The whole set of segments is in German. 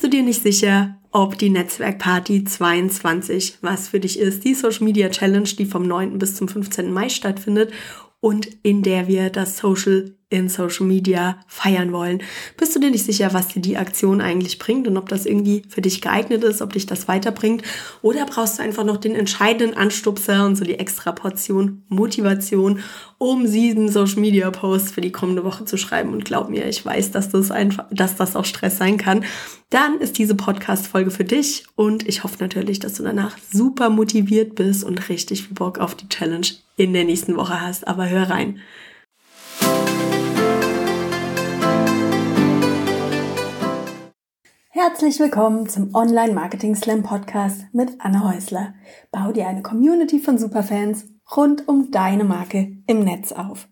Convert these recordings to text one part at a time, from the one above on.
Bist du dir nicht sicher, ob die Netzwerkparty 22 was für dich ist? Die Social Media Challenge, die vom 9. bis zum 15. Mai stattfindet und in der wir das Social in Social Media feiern wollen. Bist du dir nicht sicher, was dir die Aktion eigentlich bringt und ob das irgendwie für dich geeignet ist, ob dich das weiterbringt? Oder brauchst du einfach noch den entscheidenden Anstupser und so die extra Portion Motivation, um sieben Social Media Posts für die kommende Woche zu schreiben? Und glaub mir, ich weiß, dass das einfach, dass das auch Stress sein kann. Dann ist diese Podcast-Folge für dich und ich hoffe natürlich, dass du danach super motiviert bist und richtig viel Bock auf die Challenge in der nächsten Woche hast. Aber hör rein. Herzlich willkommen zum Online Marketing Slam Podcast mit Anne Häusler. Bau dir eine Community von Superfans rund um deine Marke im Netz auf.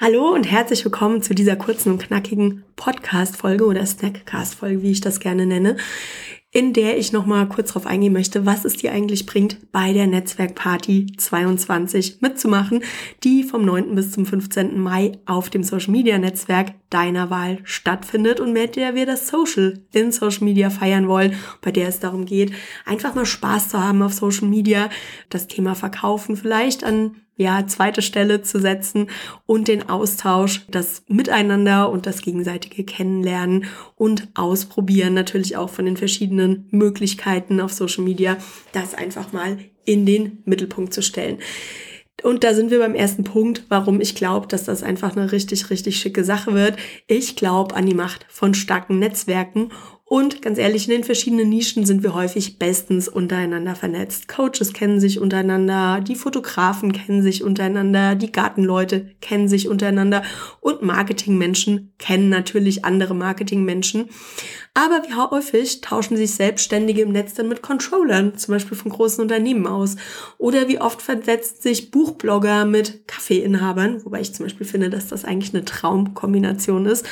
Hallo und herzlich willkommen zu dieser kurzen und knackigen Podcast-Folge oder Snackcast-Folge, wie ich das gerne nenne in der ich nochmal kurz darauf eingehen möchte, was es dir eigentlich bringt, bei der Netzwerkparty 22 mitzumachen, die vom 9. bis zum 15. Mai auf dem Social Media Netzwerk deiner Wahl stattfindet und mit der wir das Social in Social Media feiern wollen, bei der es darum geht, einfach mal Spaß zu haben auf Social Media, das Thema Verkaufen vielleicht an ja, zweite Stelle zu setzen und den Austausch, das Miteinander und das gegenseitige Kennenlernen und Ausprobieren natürlich auch von den verschiedenen Möglichkeiten auf Social Media, das einfach mal in den Mittelpunkt zu stellen. Und da sind wir beim ersten Punkt, warum ich glaube, dass das einfach eine richtig, richtig schicke Sache wird. Ich glaube an die Macht von starken Netzwerken und ganz ehrlich, in den verschiedenen Nischen sind wir häufig bestens untereinander vernetzt. Coaches kennen sich untereinander, die Fotografen kennen sich untereinander, die Gartenleute kennen sich untereinander und Marketingmenschen kennen natürlich andere Marketingmenschen. Aber wie häufig tauschen sich Selbstständige im Netz dann mit Controllern, zum Beispiel von großen Unternehmen aus? Oder wie oft versetzt sich Buchblogger mit Kaffeeinhabern, wobei ich zum Beispiel finde, dass das eigentlich eine Traumkombination ist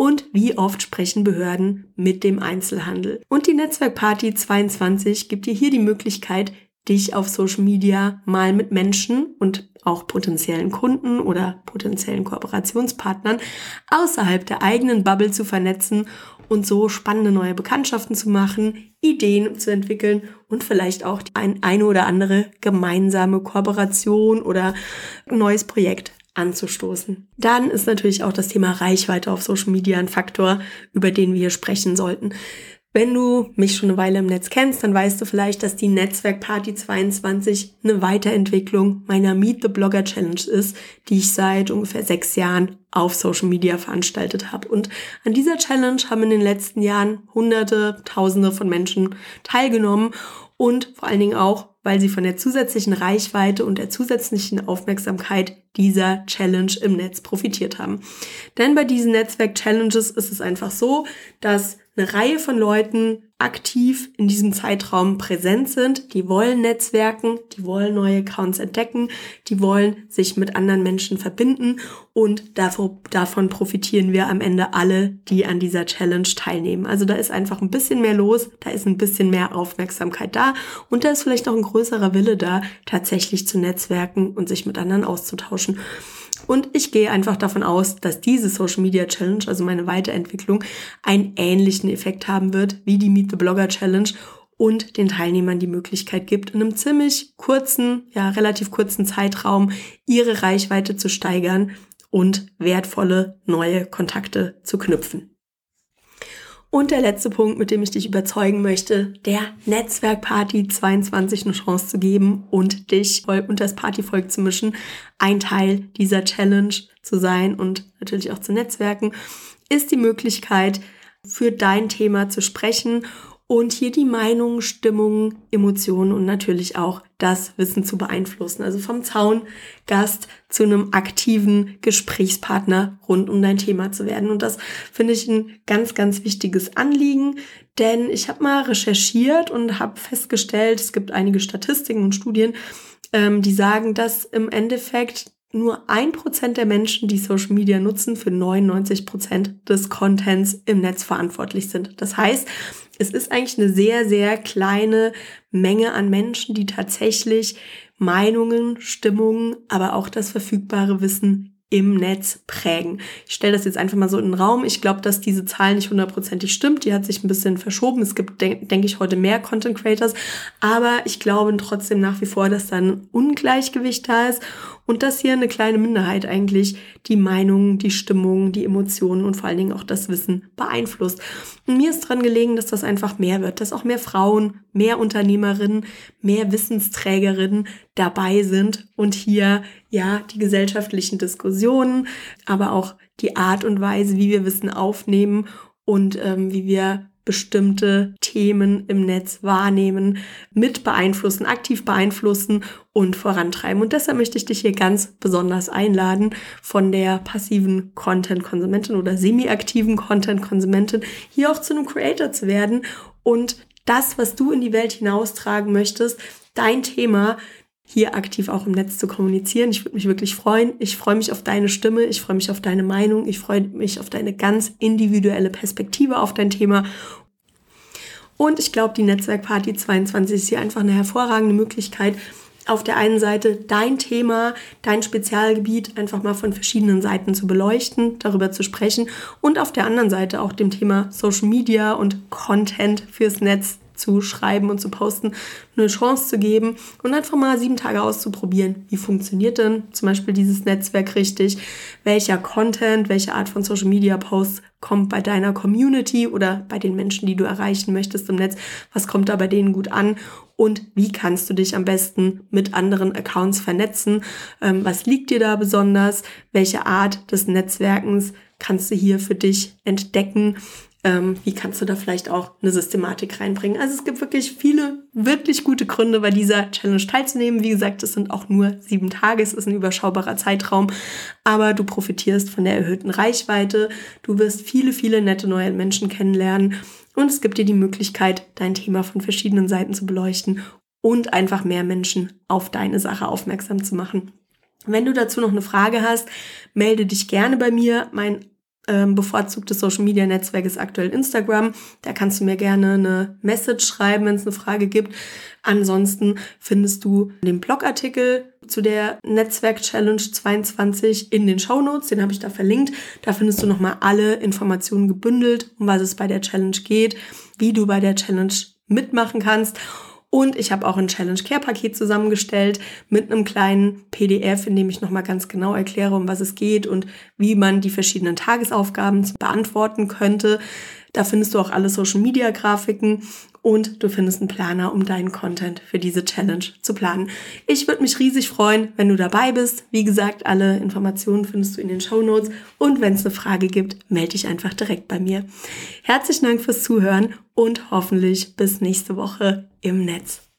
und wie oft sprechen Behörden mit dem Einzelhandel. Und die Netzwerkparty 22 gibt dir hier die Möglichkeit, dich auf Social Media mal mit Menschen und auch potenziellen Kunden oder potenziellen Kooperationspartnern außerhalb der eigenen Bubble zu vernetzen und so spannende neue Bekanntschaften zu machen, Ideen zu entwickeln und vielleicht auch ein eine oder andere gemeinsame Kooperation oder neues Projekt anzustoßen. Dann ist natürlich auch das Thema Reichweite auf Social Media ein Faktor, über den wir sprechen sollten. Wenn du mich schon eine Weile im Netz kennst, dann weißt du vielleicht, dass die Netzwerkparty 22 eine Weiterentwicklung meiner Meet the Blogger Challenge ist, die ich seit ungefähr sechs Jahren auf Social Media veranstaltet habe. Und an dieser Challenge haben in den letzten Jahren Hunderte, Tausende von Menschen teilgenommen und vor allen Dingen auch weil sie von der zusätzlichen Reichweite und der zusätzlichen Aufmerksamkeit dieser Challenge im Netz profitiert haben. Denn bei diesen Netzwerk-Challenges ist es einfach so, dass eine Reihe von Leuten aktiv in diesem Zeitraum präsent sind. Die wollen Netzwerken, die wollen neue Accounts entdecken, die wollen sich mit anderen Menschen verbinden und davon profitieren wir am Ende alle, die an dieser Challenge teilnehmen. Also da ist einfach ein bisschen mehr los, da ist ein bisschen mehr Aufmerksamkeit da und da ist vielleicht noch ein größerer Wille da, tatsächlich zu netzwerken und sich mit anderen auszutauschen. Und ich gehe einfach davon aus, dass diese Social Media Challenge, also meine Weiterentwicklung, einen ähnlichen Effekt haben wird wie die Meet the Blogger Challenge und den Teilnehmern die Möglichkeit gibt, in einem ziemlich kurzen, ja, relativ kurzen Zeitraum ihre Reichweite zu steigern und wertvolle neue Kontakte zu knüpfen. Und der letzte Punkt, mit dem ich dich überzeugen möchte, der Netzwerkparty 22 eine Chance zu geben und dich unter das Partyvolk zu mischen, ein Teil dieser Challenge zu sein und natürlich auch zu netzwerken, ist die Möglichkeit, für dein Thema zu sprechen und hier die Meinung, Stimmung, Emotionen und natürlich auch das Wissen zu beeinflussen. Also vom Zaungast zu einem aktiven Gesprächspartner rund um dein Thema zu werden. Und das finde ich ein ganz, ganz wichtiges Anliegen, denn ich habe mal recherchiert und habe festgestellt, es gibt einige Statistiken und Studien, ähm, die sagen, dass im Endeffekt nur ein Prozent der Menschen, die Social Media nutzen, für 99 Prozent des Contents im Netz verantwortlich sind. Das heißt, es ist eigentlich eine sehr, sehr kleine Menge an Menschen, die tatsächlich Meinungen, Stimmungen, aber auch das verfügbare Wissen im Netz prägen. Ich stelle das jetzt einfach mal so in den Raum. Ich glaube, dass diese Zahl nicht hundertprozentig stimmt. Die hat sich ein bisschen verschoben. Es gibt, denke denk ich, heute mehr Content Creators. Aber ich glaube trotzdem nach wie vor, dass da ein Ungleichgewicht da ist und dass hier eine kleine Minderheit eigentlich die Meinung, die Stimmung, die Emotionen und vor allen Dingen auch das Wissen beeinflusst. Und mir ist dran gelegen, dass das einfach mehr wird, dass auch mehr Frauen, mehr Unternehmerinnen, mehr Wissensträgerinnen dabei sind und hier ja die gesellschaftlichen Diskussionen, aber auch die Art und Weise, wie wir Wissen aufnehmen und ähm, wie wir bestimmte Themen im Netz wahrnehmen, mit beeinflussen, aktiv beeinflussen und vorantreiben. Und deshalb möchte ich dich hier ganz besonders einladen, von der passiven Content-Konsumentin oder semi-aktiven Content-Konsumentin hier auch zu einem Creator zu werden und das, was du in die Welt hinaustragen möchtest, dein Thema hier aktiv auch im Netz zu kommunizieren. Ich würde mich wirklich freuen. Ich freue mich auf deine Stimme, ich freue mich auf deine Meinung, ich freue mich auf deine ganz individuelle Perspektive auf dein Thema. Und ich glaube, die Netzwerkparty 22 ist hier einfach eine hervorragende Möglichkeit, auf der einen Seite dein Thema, dein Spezialgebiet einfach mal von verschiedenen Seiten zu beleuchten, darüber zu sprechen und auf der anderen Seite auch dem Thema Social Media und Content fürs Netz zu schreiben und zu posten, eine Chance zu geben und einfach mal sieben Tage auszuprobieren. Wie funktioniert denn zum Beispiel dieses Netzwerk richtig? Welcher Content, welche Art von Social Media Posts kommt bei deiner Community oder bei den Menschen, die du erreichen möchtest im Netz? Was kommt da bei denen gut an? Und wie kannst du dich am besten mit anderen Accounts vernetzen? Ähm, was liegt dir da besonders? Welche Art des Netzwerkens kannst du hier für dich entdecken? Ähm, wie kannst du da vielleicht auch eine Systematik reinbringen. Also es gibt wirklich viele, wirklich gute Gründe, bei dieser Challenge teilzunehmen. Wie gesagt, es sind auch nur sieben Tage, es ist ein überschaubarer Zeitraum, aber du profitierst von der erhöhten Reichweite, du wirst viele, viele nette neue Menschen kennenlernen und es gibt dir die Möglichkeit, dein Thema von verschiedenen Seiten zu beleuchten und einfach mehr Menschen auf deine Sache aufmerksam zu machen. Wenn du dazu noch eine Frage hast, melde dich gerne bei mir. Mein ähm, bevorzugtes Social Media Netzwerk ist aktuell Instagram. Da kannst du mir gerne eine Message schreiben, wenn es eine Frage gibt. Ansonsten findest du den Blogartikel zu der Netzwerk Challenge 22 in den Show Notes. Den habe ich da verlinkt. Da findest du nochmal alle Informationen gebündelt, um was es bei der Challenge geht, wie du bei der Challenge mitmachen kannst. Und ich habe auch ein Challenge Care Paket zusammengestellt mit einem kleinen PDF, in dem ich nochmal ganz genau erkläre, um was es geht und wie man die verschiedenen Tagesaufgaben beantworten könnte. Da findest du auch alle Social Media Grafiken und du findest einen Planer, um deinen Content für diese Challenge zu planen. Ich würde mich riesig freuen, wenn du dabei bist. Wie gesagt, alle Informationen findest du in den Show Notes und wenn es eine Frage gibt, melde dich einfach direkt bei mir. Herzlichen Dank fürs Zuhören und hoffentlich bis nächste Woche im Netz.